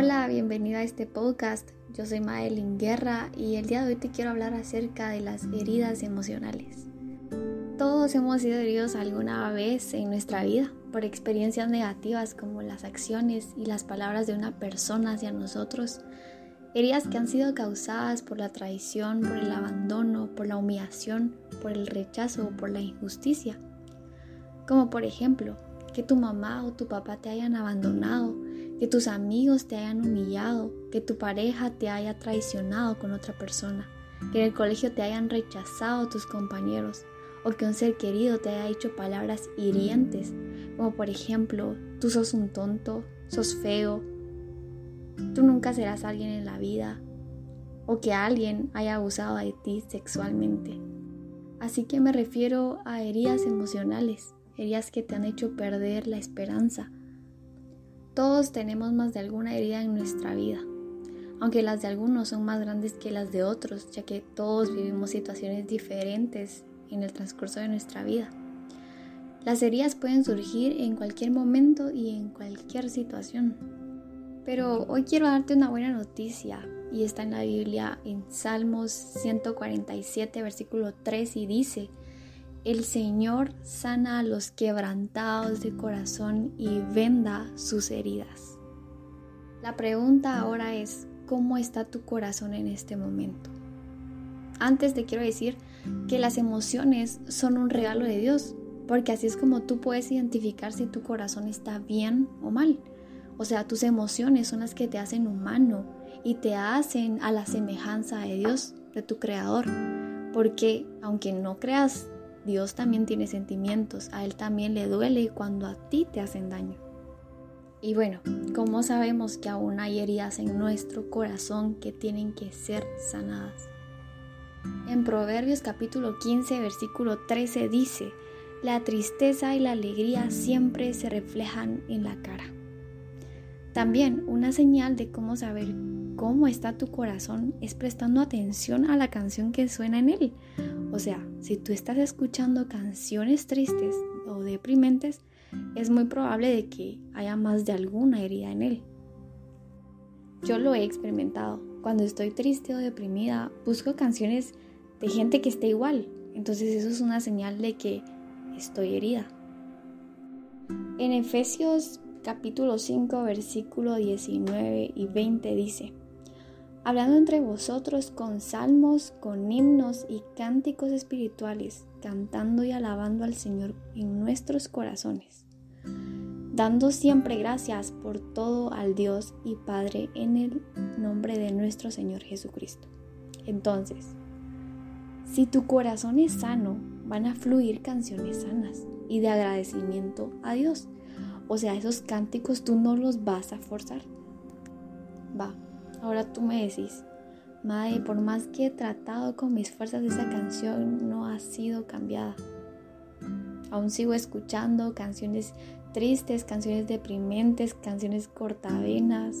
Hola, bienvenida a este podcast. Yo soy Madeline Guerra y el día de hoy te quiero hablar acerca de las heridas emocionales. Todos hemos sido heridos alguna vez en nuestra vida por experiencias negativas como las acciones y las palabras de una persona hacia nosotros. Heridas que han sido causadas por la traición, por el abandono, por la humillación, por el rechazo o por la injusticia. Como por ejemplo, que tu mamá o tu papá te hayan abandonado, que tus amigos te hayan humillado, que tu pareja te haya traicionado con otra persona, que en el colegio te hayan rechazado tus compañeros o que un ser querido te haya dicho palabras hirientes, como por ejemplo, tú sos un tonto, sos feo, tú nunca serás alguien en la vida, o que alguien haya abusado de ti sexualmente. Así que me refiero a heridas emocionales heridas que te han hecho perder la esperanza. Todos tenemos más de alguna herida en nuestra vida, aunque las de algunos son más grandes que las de otros, ya que todos vivimos situaciones diferentes en el transcurso de nuestra vida. Las heridas pueden surgir en cualquier momento y en cualquier situación. Pero hoy quiero darte una buena noticia y está en la Biblia en Salmos 147, versículo 3 y dice, el Señor sana a los quebrantados de corazón y venda sus heridas. La pregunta ahora es, ¿cómo está tu corazón en este momento? Antes te quiero decir que las emociones son un regalo de Dios, porque así es como tú puedes identificar si tu corazón está bien o mal. O sea, tus emociones son las que te hacen humano y te hacen a la semejanza de Dios, de tu Creador. Porque aunque no creas Dios también tiene sentimientos, a Él también le duele cuando a ti te hacen daño. Y bueno, ¿cómo sabemos que aún hay heridas en nuestro corazón que tienen que ser sanadas? En Proverbios capítulo 15, versículo 13 dice, la tristeza y la alegría siempre se reflejan en la cara. También una señal de cómo saber cómo está tu corazón es prestando atención a la canción que suena en él o sea, si tú estás escuchando canciones tristes o deprimentes, es muy probable de que haya más de alguna herida en él. Yo lo he experimentado. Cuando estoy triste o deprimida, busco canciones de gente que esté igual. Entonces eso es una señal de que estoy herida. En Efesios capítulo 5 versículo 19 y 20 dice, hablando entre vosotros con salmos, con himnos y cánticos espirituales, cantando y alabando al Señor en nuestros corazones, dando siempre gracias por todo al Dios y Padre en el nombre de nuestro Señor Jesucristo. Entonces, si tu corazón es sano, van a fluir canciones sanas y de agradecimiento a Dios. O sea, esos cánticos tú no los vas a forzar. Ahora tú me decís, Mae, por más que he tratado con mis fuerzas, esa canción no ha sido cambiada. Aún sigo escuchando canciones tristes, canciones deprimentes, canciones cortavenas.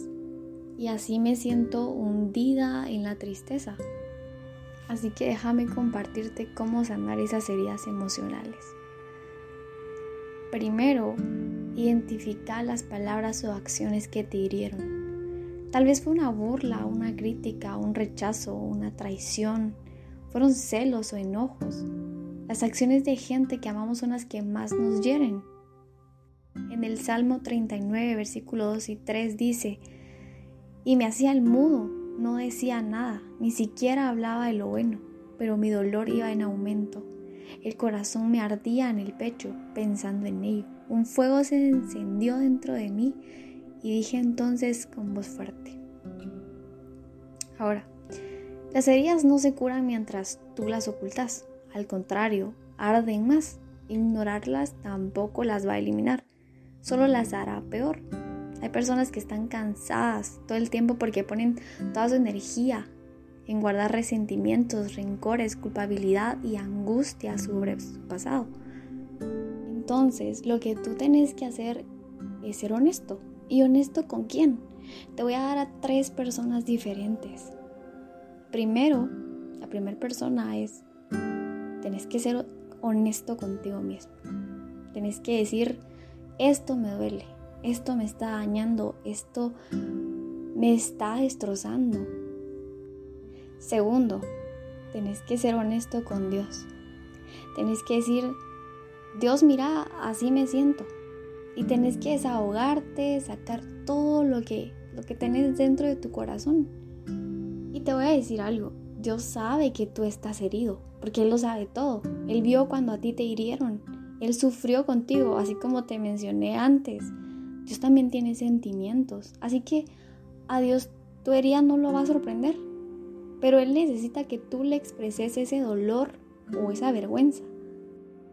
Y así me siento hundida en la tristeza. Así que déjame compartirte cómo sanar esas heridas emocionales. Primero, identifica las palabras o acciones que te hirieron. Tal vez fue una burla, una crítica, un rechazo, una traición. Fueron celos o enojos. Las acciones de gente que amamos son las que más nos hieren. En el Salmo 39, versículo 2 y 3 dice, y me hacía el mudo, no decía nada, ni siquiera hablaba de lo bueno, pero mi dolor iba en aumento. El corazón me ardía en el pecho pensando en ello. Un fuego se encendió dentro de mí y dije entonces con voz fuerte. Ahora, las heridas no se curan mientras tú las ocultas, al contrario, arden más. Ignorarlas tampoco las va a eliminar, solo las hará peor. Hay personas que están cansadas todo el tiempo porque ponen toda su energía en guardar resentimientos, rencores, culpabilidad y angustia sobre su pasado. Entonces, lo que tú tienes que hacer es ser honesto ¿Y honesto con quién? Te voy a dar a tres personas diferentes. Primero, la primera persona es, tenés que ser honesto contigo mismo. Tenés que decir, esto me duele, esto me está dañando, esto me está destrozando. Segundo, tenés que ser honesto con Dios. Tenés que decir, Dios mira, así me siento. Y tenés que desahogarte, sacar todo lo que, lo que tenés dentro de tu corazón. Y te voy a decir algo, Dios sabe que tú estás herido, porque Él lo sabe todo. Él vio cuando a ti te hirieron. Él sufrió contigo, así como te mencioné antes. Dios también tiene sentimientos. Así que a Dios tu herida no lo va a sorprender. Pero Él necesita que tú le expreses ese dolor o esa vergüenza.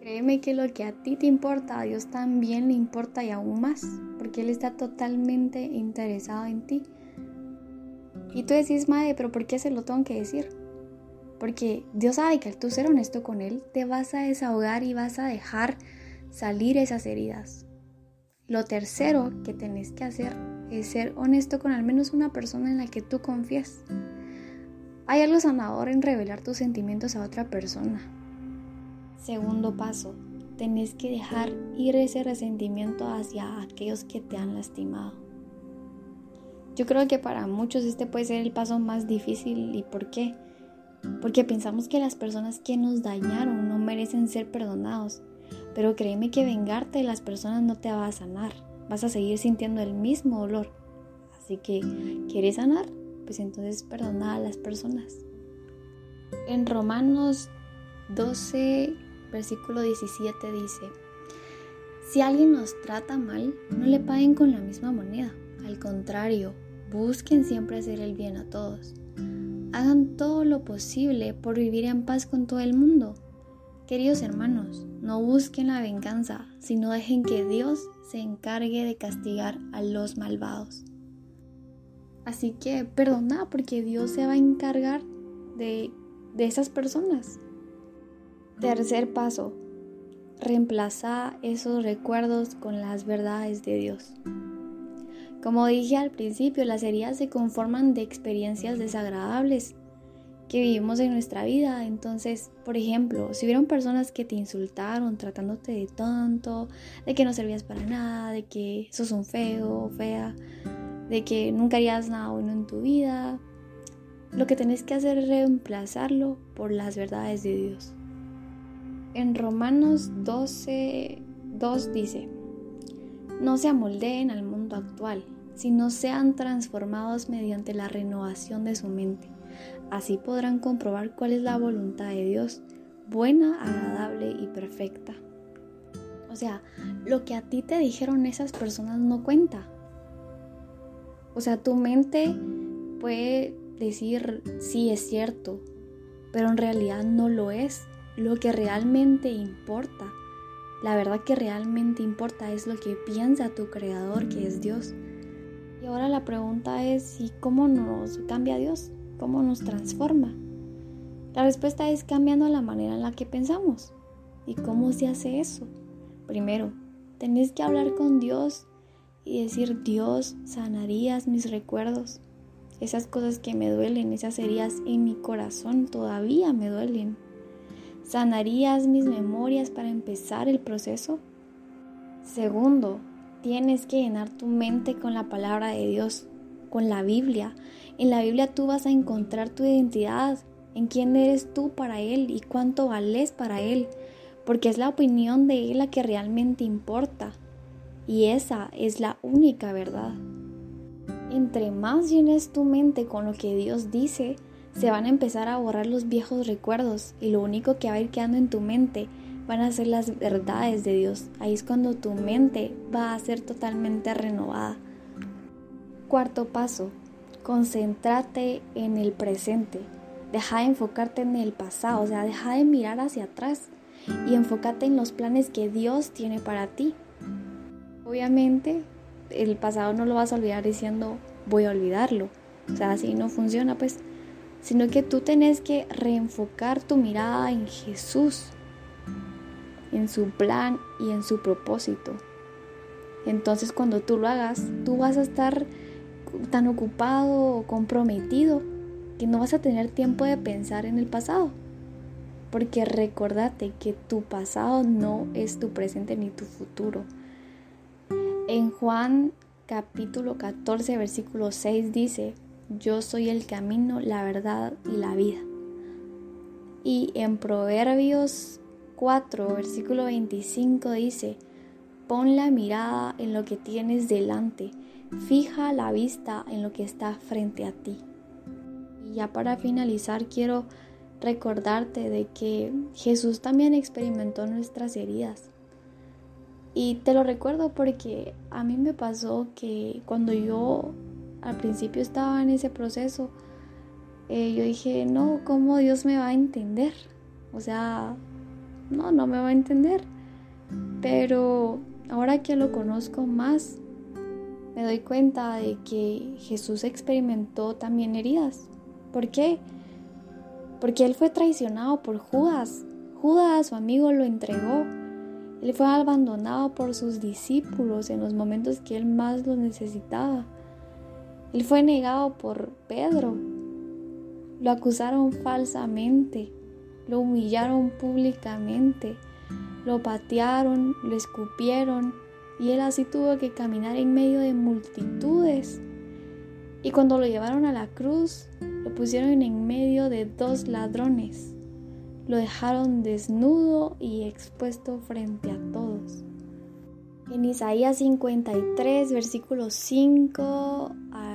Créeme que lo que a ti te importa, a Dios también le importa y aún más, porque Él está totalmente interesado en ti. Y tú decís, madre, pero ¿por qué se lo tengo que decir? Porque Dios sabe que al tú ser honesto con Él, te vas a desahogar y vas a dejar salir esas heridas. Lo tercero que tenés que hacer es ser honesto con al menos una persona en la que tú confías. Hay algo sanador en revelar tus sentimientos a otra persona. Segundo paso, tenés que dejar ir ese resentimiento hacia aquellos que te han lastimado. Yo creo que para muchos este puede ser el paso más difícil. ¿Y por qué? Porque pensamos que las personas que nos dañaron no merecen ser perdonados. Pero créeme que vengarte de las personas no te va a sanar. Vas a seguir sintiendo el mismo dolor. Así que, ¿quieres sanar? pues entonces perdona a las personas. En Romanos 12, versículo 17 dice, si alguien nos trata mal, no le paguen con la misma moneda. Al contrario, busquen siempre hacer el bien a todos. Hagan todo lo posible por vivir en paz con todo el mundo. Queridos hermanos, no busquen la venganza, sino dejen que Dios se encargue de castigar a los malvados. Así que perdona porque Dios se va a encargar de, de esas personas. Tercer paso, reemplaza esos recuerdos con las verdades de Dios. Como dije al principio, las heridas se conforman de experiencias desagradables que vivimos en nuestra vida. Entonces, por ejemplo, si hubieron personas que te insultaron tratándote de tonto, de que no servías para nada, de que sos un feo o fea, de que nunca harías nada bueno en tu vida. Lo que tenés que hacer es reemplazarlo por las verdades de Dios. En Romanos 12, 2 dice, no se amoldeen al mundo actual, sino sean transformados mediante la renovación de su mente. Así podrán comprobar cuál es la voluntad de Dios, buena, agradable y perfecta. O sea, lo que a ti te dijeron esas personas no cuenta. O sea, tu mente puede decir, sí, es cierto, pero en realidad no lo es. Lo que realmente importa, la verdad que realmente importa es lo que piensa tu creador, que es Dios. Y ahora la pregunta es, ¿y cómo nos cambia Dios? ¿Cómo nos transforma? La respuesta es cambiando la manera en la que pensamos. ¿Y cómo se hace eso? Primero, tenés que hablar con Dios y decir, Dios, sanarías mis recuerdos. Esas cosas que me duelen, esas heridas en mi corazón todavía me duelen. ¿Sanarías mis memorias para empezar el proceso? Segundo, tienes que llenar tu mente con la palabra de Dios, con la Biblia. En la Biblia tú vas a encontrar tu identidad, en quién eres tú para Él y cuánto vales para Él, porque es la opinión de Él la que realmente importa. Y esa es la única verdad. Entre más llenes tu mente con lo que Dios dice, se van a empezar a borrar los viejos recuerdos y lo único que va a ir quedando en tu mente van a ser las verdades de Dios. Ahí es cuando tu mente va a ser totalmente renovada. Cuarto paso, concéntrate en el presente. Deja de enfocarte en el pasado, o sea, deja de mirar hacia atrás y enfócate en los planes que Dios tiene para ti. Obviamente, el pasado no lo vas a olvidar diciendo voy a olvidarlo. O sea, así no funciona, pues. Sino que tú tenés que reenfocar tu mirada en Jesús, en su plan y en su propósito. Entonces cuando tú lo hagas, tú vas a estar tan ocupado o comprometido que no vas a tener tiempo de pensar en el pasado. Porque recordate que tu pasado no es tu presente ni tu futuro. En Juan capítulo 14, versículo 6 dice, yo soy el camino, la verdad y la vida. Y en Proverbios 4, versículo 25 dice, pon la mirada en lo que tienes delante, fija la vista en lo que está frente a ti. Y ya para finalizar quiero recordarte de que Jesús también experimentó nuestras heridas. Y te lo recuerdo porque a mí me pasó que cuando yo al principio estaba en ese proceso, eh, yo dije, no, ¿cómo Dios me va a entender? O sea, no, no me va a entender. Pero ahora que lo conozco más, me doy cuenta de que Jesús experimentó también heridas. ¿Por qué? Porque él fue traicionado por Judas. Judas, su amigo, lo entregó. Él fue abandonado por sus discípulos en los momentos que él más lo necesitaba. Él fue negado por Pedro, lo acusaron falsamente, lo humillaron públicamente, lo patearon, lo escupieron y él así tuvo que caminar en medio de multitudes. Y cuando lo llevaron a la cruz, lo pusieron en medio de dos ladrones. Lo dejaron desnudo y expuesto frente a todos. En Isaías 53, versículos 5 al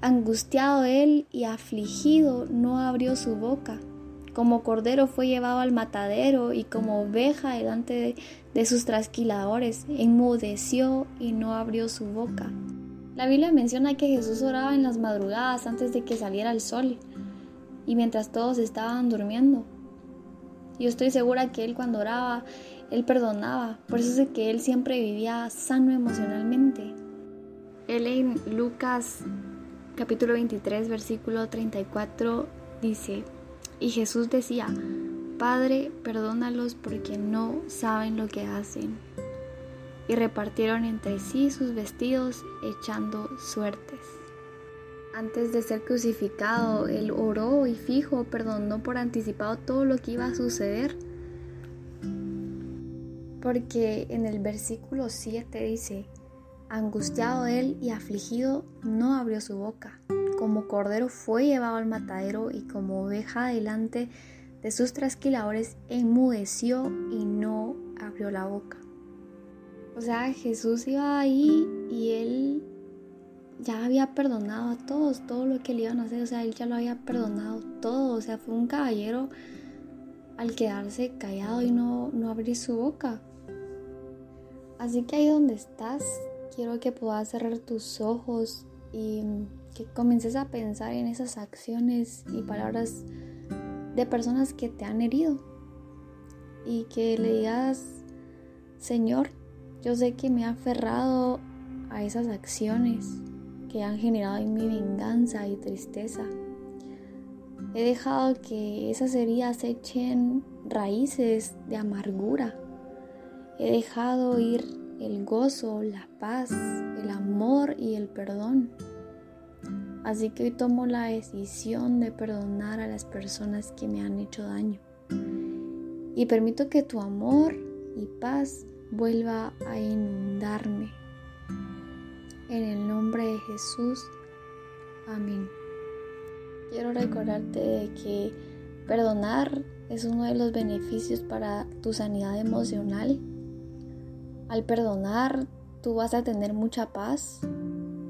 Angustiado él y afligido, no abrió su boca como cordero fue llevado al matadero y como oveja delante de, sus trasquiladores, enmudeció y no abrió su boca. La Biblia menciona que Jesús oraba en las madrugadas antes de que saliera el sol y mientras todos estaban durmiendo. Yo estoy segura que él cuando oraba, él perdonaba, por eso sé que él siempre vivía sano emocionalmente. Él en Lucas capítulo 23 versículo 34 dice, y Jesús decía, Padre, perdónalos porque no saben lo que hacen. Y repartieron entre sí sus vestidos echando suertes. Antes de ser crucificado, él oró y fijo, perdonó por anticipado todo lo que iba a suceder. Porque en el versículo 7 dice, angustiado él y afligido, no abrió su boca como cordero fue llevado al matadero y como oveja delante de sus trasquiladores enmudeció y no abrió la boca. O sea, Jesús iba ahí y él ya había perdonado a todos, todo lo que le iban a hacer, o sea, él ya lo había perdonado todo, o sea, fue un caballero al quedarse callado y no, no abrir su boca. Así que ahí donde estás, quiero que puedas cerrar tus ojos y que comiences a pensar en esas acciones y palabras de personas que te han herido y que le digas, Señor, yo sé que me he aferrado a esas acciones que han generado en mi venganza y tristeza. He dejado que esas heridas echen raíces de amargura. He dejado ir el gozo, la paz, el amor y el perdón. Así que hoy tomo la decisión de perdonar a las personas que me han hecho daño. Y permito que tu amor y paz vuelva a inundarme. En el nombre de Jesús. Amén. Quiero recordarte de que perdonar es uno de los beneficios para tu sanidad emocional. Al perdonar, tú vas a tener mucha paz,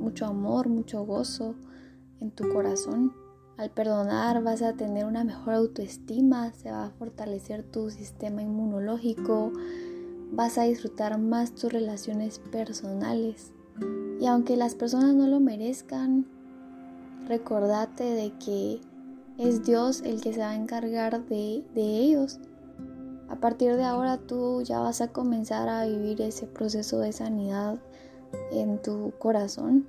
mucho amor, mucho gozo, en tu corazón. Al perdonar vas a tener una mejor autoestima, se va a fortalecer tu sistema inmunológico, vas a disfrutar más tus relaciones personales. Y aunque las personas no lo merezcan, recordate de que es Dios el que se va a encargar de, de ellos. A partir de ahora tú ya vas a comenzar a vivir ese proceso de sanidad en tu corazón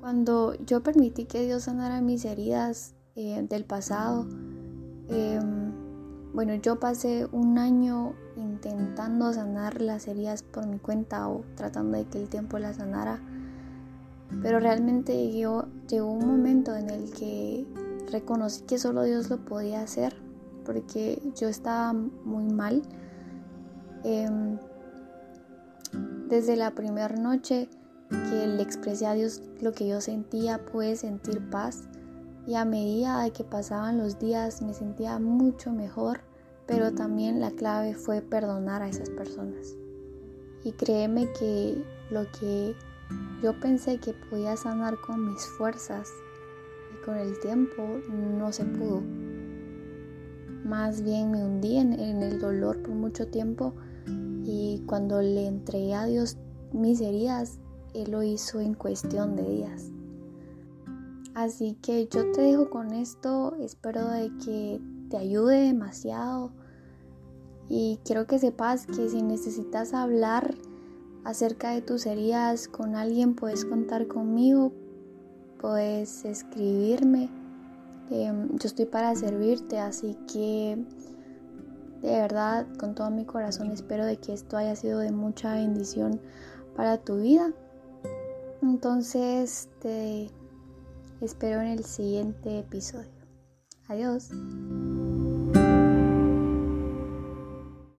Cuando yo permití que Dios sanara mis heridas eh, del pasado, em, bueno, yo pasé un año intentando sanar las heridas por mi cuenta o tratando de que el tiempo las sanara. Pero realmente llegó, llegó un momento en el que reconocí que solo Dios lo podía hacer porque yo estaba muy mal. Em, desde la primera noche que le expresé a Dios lo que yo sentía, pude sentir paz y a medida de que pasaban los días me sentía mucho mejor, pero también la clave fue perdonar a esas personas. Y créeme que lo que yo pensé que podía sanar con mis fuerzas y con el tiempo no se pudo. Más bien me hundí en, el dolor por mucho tiempo y cuando le entregué a Dios mis heridas, Él lo hizo en cuestión de días. Así que yo te dejo con esto, espero de que te ayude demasiado y quiero que sepas que si necesitas hablar acerca de tus heridas con alguien, puedes contar conmigo, puedes escribirme, em, yo estoy para servirte, así que de verdad, con todo mi corazón espero de que esto haya sido de mucha bendición para tu vida. Entonces te espero en el siguiente episodio. Adiós.